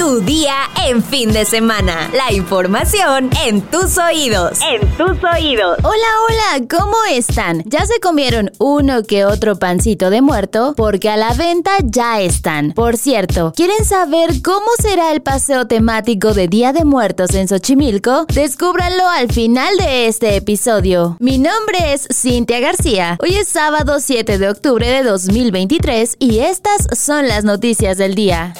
Tu día en fin de semana. La información en tus oídos. En tus oídos. Hola, hola, ¿cómo están? ¿Ya se comieron uno que otro pancito de muerto? Porque a la venta ya están. Por cierto, ¿quieren saber cómo será el paseo temático de Día de Muertos en Xochimilco? Descúbranlo al final de este episodio. Mi nombre es Cintia García. Hoy es sábado 7 de octubre de 2023 y estas son las noticias del día.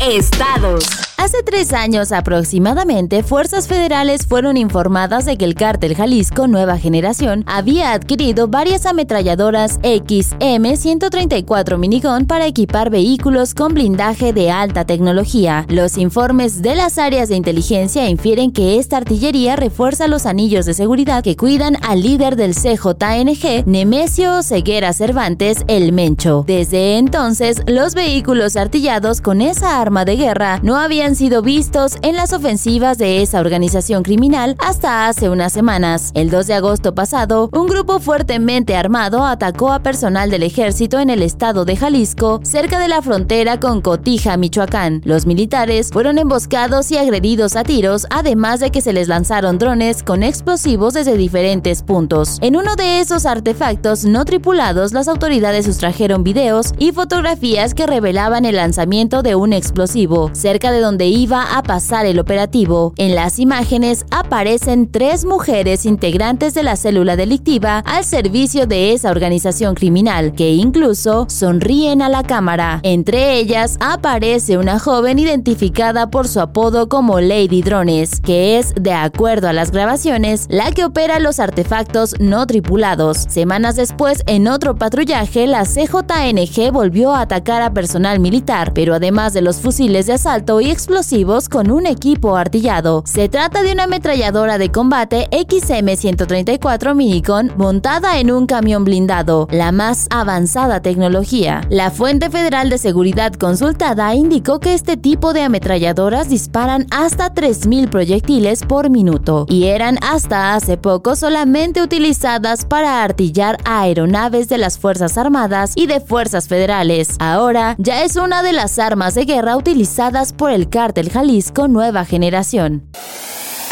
Estados. Hace tres años aproximadamente, fuerzas federales fueron informadas de que el cártel Jalisco Nueva Generación había adquirido varias ametralladoras XM134 Minigun para equipar vehículos con blindaje de alta tecnología. Los informes de las áreas de inteligencia infieren que esta artillería refuerza los anillos de seguridad que cuidan al líder del CJNG, Nemesio Ceguera Cervantes, el Mencho. Desde entonces, los vehículos artillados con esa arma de guerra no habían sido vistos en las ofensivas de esa organización criminal hasta hace unas semanas. El 2 de agosto pasado, un grupo fuertemente armado atacó a personal del ejército en el estado de Jalisco, cerca de la frontera con Cotija, Michoacán. Los militares fueron emboscados y agredidos a tiros, además de que se les lanzaron drones con explosivos desde diferentes puntos. En uno de esos artefactos no tripulados, las autoridades sustrajeron videos y fotografías que revelaban el lanzamiento de un explosivo, cerca de donde iba a pasar el operativo. En las imágenes aparecen tres mujeres integrantes de la célula delictiva al servicio de esa organización criminal, que incluso sonríen a la cámara. Entre ellas aparece una joven identificada por su apodo como Lady Drones, que es, de acuerdo a las grabaciones, la que opera los artefactos no tripulados. Semanas después, en otro patrullaje, la CJNG volvió a atacar a personal militar, pero además de los fusiles de asalto y explosivos con un equipo artillado. Se trata de una ametralladora de combate XM-134 Minicon montada en un camión blindado, la más avanzada tecnología. La fuente federal de seguridad consultada indicó que este tipo de ametralladoras disparan hasta 3.000 proyectiles por minuto y eran hasta hace poco solamente utilizadas para artillar aeronaves de las Fuerzas Armadas y de Fuerzas Federales. Ahora ya es una de las armas de guerra utilizadas por el Cártel Jalisco Nueva Generación.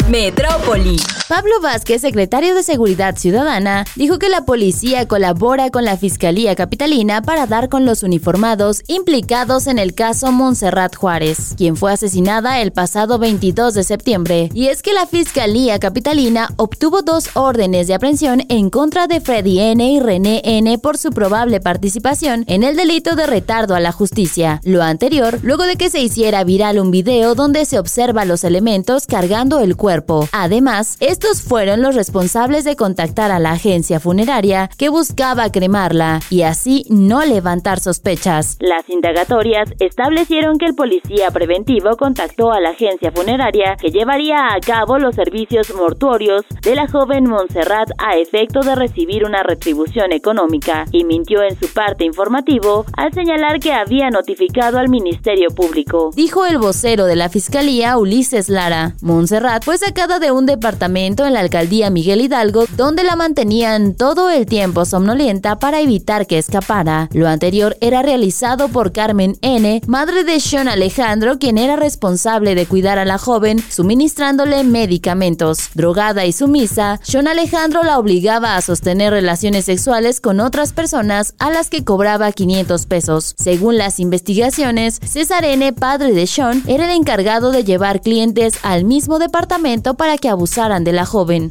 Metrópoli. Pablo Vázquez, secretario de Seguridad Ciudadana, dijo que la policía colabora con la Fiscalía Capitalina para dar con los uniformados implicados en el caso Montserrat Juárez, quien fue asesinada el pasado 22 de septiembre. Y es que la Fiscalía Capitalina obtuvo dos órdenes de aprehensión en contra de Freddy N. y René N. por su probable participación en el delito de retardo a la justicia. Lo anterior, luego de que se hiciera viral un video donde se observa los elementos cargando el cuerpo Además, estos fueron los responsables de contactar a la agencia funeraria que buscaba cremarla y así no levantar sospechas. Las indagatorias establecieron que el policía preventivo contactó a la agencia funeraria que llevaría a cabo los servicios mortuorios de la joven Montserrat a efecto de recibir una retribución económica y mintió en su parte informativo al señalar que había notificado al Ministerio Público. Dijo el vocero de la Fiscalía, Ulises Lara. Montserrat fue sacada de un departamento en la alcaldía Miguel Hidalgo, donde la mantenían todo el tiempo somnolienta para evitar que escapara. Lo anterior era realizado por Carmen N., madre de Sean Alejandro, quien era responsable de cuidar a la joven, suministrándole medicamentos. Drogada y sumisa, Sean Alejandro la obligaba a sostener relaciones sexuales con otras personas a las que cobraba 500 pesos. Según las investigaciones, César N., padre de Sean, era el encargado de llevar clientes al mismo departamento para que abusaran de la joven.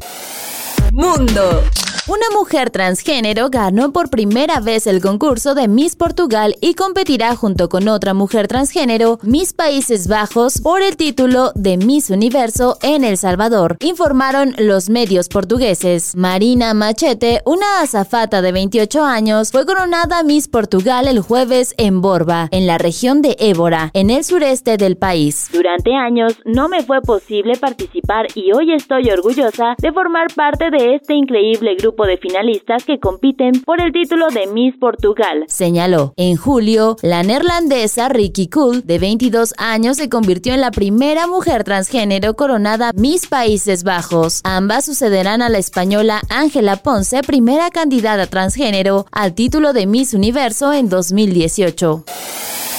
Mundo. Una mujer transgénero ganó por primera vez el concurso de Miss Portugal y competirá junto con otra mujer transgénero, Miss Países Bajos, por el título de Miss Universo en El Salvador, informaron los medios portugueses. Marina Machete, una azafata de 28 años, fue coronada Miss Portugal el jueves en Borba, en la región de Évora, en el sureste del país. Durante años no me fue posible participar y hoy estoy orgullosa de formar parte de este increíble grupo de finalistas que compiten por el título de Miss Portugal. Señaló. En julio, la neerlandesa Ricky Cool, de 22 años, se convirtió en la primera mujer transgénero coronada Miss Países Bajos. Ambas sucederán a la española Ángela Ponce, primera candidata transgénero al título de Miss Universo en 2018.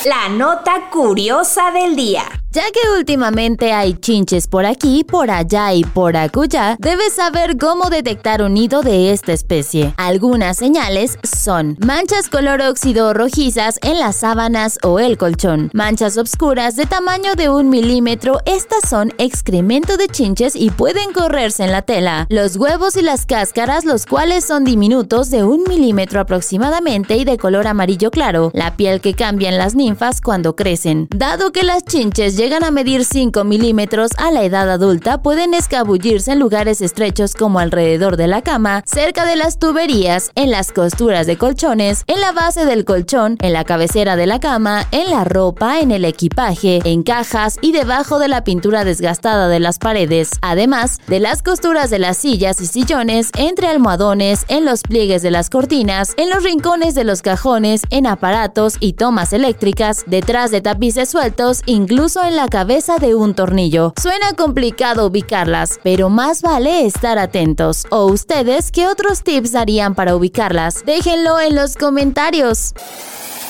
La nota curiosa del día. Ya que últimamente hay chinches por aquí, por allá y por acullá, debes saber cómo detectar un nido de esta especie. Algunas señales son manchas color óxido rojizas en las sábanas o el colchón, manchas oscuras de tamaño de un milímetro, estas son excremento de chinches y pueden correrse en la tela, los huevos y las cáscaras, los cuales son diminutos de un milímetro aproximadamente y de color amarillo claro, la piel que cambia en las ninfas cuando crecen. Dado que las chinches llegan a medir 5 milímetros a la edad adulta, pueden escabullirse en lugares estrechos como alrededor de la cama, cerca de las tuberías, en las costuras de colchones, en la base del colchón, en la cabecera de la cama, en la ropa, en el equipaje, en cajas y debajo de la pintura desgastada de las paredes, además de las costuras de las sillas y sillones, entre almohadones, en los pliegues de las cortinas, en los rincones de los cajones, en aparatos y tomas eléctricas, detrás de tapices sueltos, incluso en la cabeza de un tornillo. Suena complicado ubicarlas, pero más vale estar atentos. ¿O ustedes qué otros tips darían para ubicarlas? Déjenlo en los comentarios.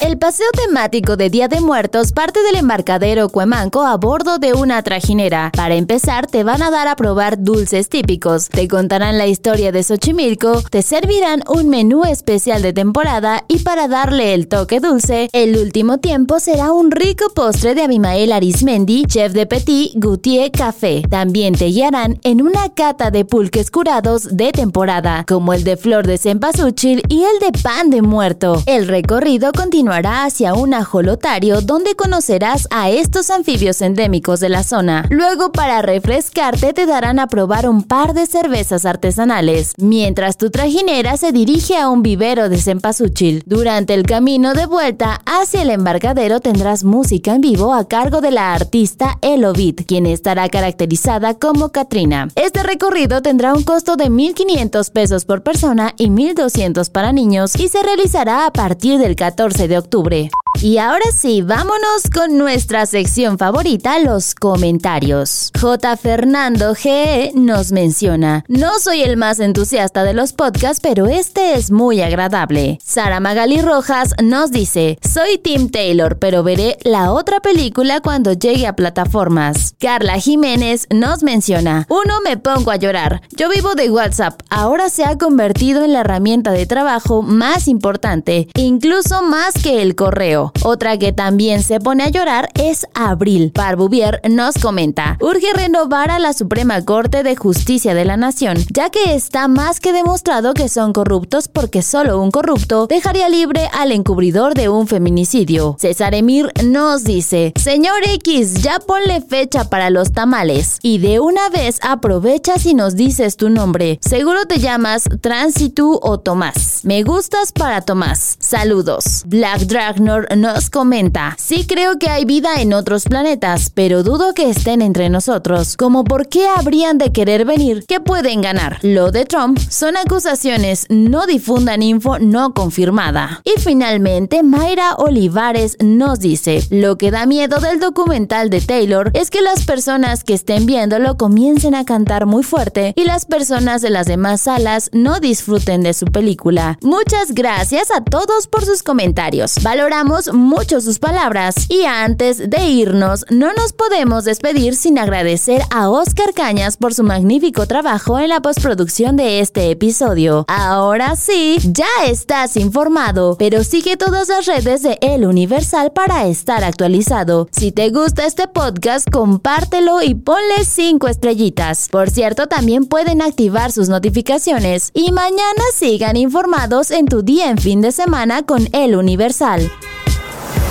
El paseo temático de Día de Muertos parte del embarcadero Cuemanco a bordo de una trajinera. Para empezar, te van a dar a probar dulces típicos, te contarán la historia de Xochimilco, te servirán un menú especial de temporada y para darle el toque dulce, el último tiempo será un rico postre de Abimael Arismendi, chef de Petit Goutier Café. También te guiarán en una cata de pulques curados de temporada, como el de flor de cempasúchil y el de pan de muerto. El recorrido continúa hará hacia un ajolotario donde conocerás a estos anfibios endémicos de la zona. Luego, para refrescarte, te darán a probar un par de cervezas artesanales, mientras tu trajinera se dirige a un vivero de cempasúchil. Durante el camino de vuelta hacia el embarcadero tendrás música en vivo a cargo de la artista Elovit, quien estará caracterizada como Katrina. Este recorrido tendrá un costo de 1.500 pesos por persona y 1.200 para niños y se realizará a partir del 14 de octubre. Y ahora sí, vámonos con nuestra sección favorita, los comentarios. J. Fernando G. nos menciona, no soy el más entusiasta de los podcasts, pero este es muy agradable. Sara Magali Rojas nos dice, soy Tim Taylor, pero veré la otra película cuando llegue a plataformas. Carla Jiménez nos menciona, uno me pongo a llorar. Yo vivo de WhatsApp, ahora se ha convertido en la herramienta de trabajo más importante, incluso más que el correo. Otra que también se pone a llorar es Abril. Barbuvier nos comenta, urge renovar a la Suprema Corte de Justicia de la Nación, ya que está más que demostrado que son corruptos porque solo un corrupto dejaría libre al encubridor de un feminicidio. César Emir nos dice, señor X, ya ponle fecha para los tamales y de una vez aprovecha si nos dices tu nombre. Seguro te llamas Transitu o Tomás. Me gustas para Tomás. Saludos. Black Dragnor nos comenta, sí creo que hay vida en otros planetas, pero dudo que estén entre nosotros. Como por qué habrían de querer venir, ¿qué pueden ganar? Lo de Trump son acusaciones, no difundan info no confirmada. Y finalmente, Mayra Olivares nos dice, lo que da miedo del documental de Taylor es que las personas que estén viéndolo comiencen a cantar muy fuerte y las personas de las demás salas no disfruten de su película. Muchas gracias a todos por sus comentarios. Valoramos mucho sus palabras y antes de irnos no nos podemos despedir sin agradecer a Oscar Cañas por su magnífico trabajo en la postproducción de este episodio. Ahora sí, ya estás informado, pero sigue todas las redes de El Universal para estar actualizado. Si te gusta este podcast, compártelo y ponle 5 estrellitas. Por cierto, también pueden activar sus notificaciones y mañana sigan informados en tu día en fin de semana con El Universal.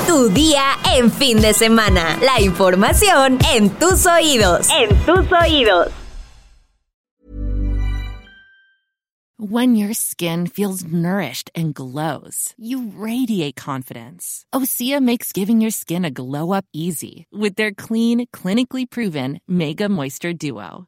Tu día en fin de semana. La información en tus oídos. En tus oídos. When your skin feels nourished and glows, you radiate confidence. Osea makes giving your skin a glow up easy with their clean, clinically proven Mega Moisture Duo.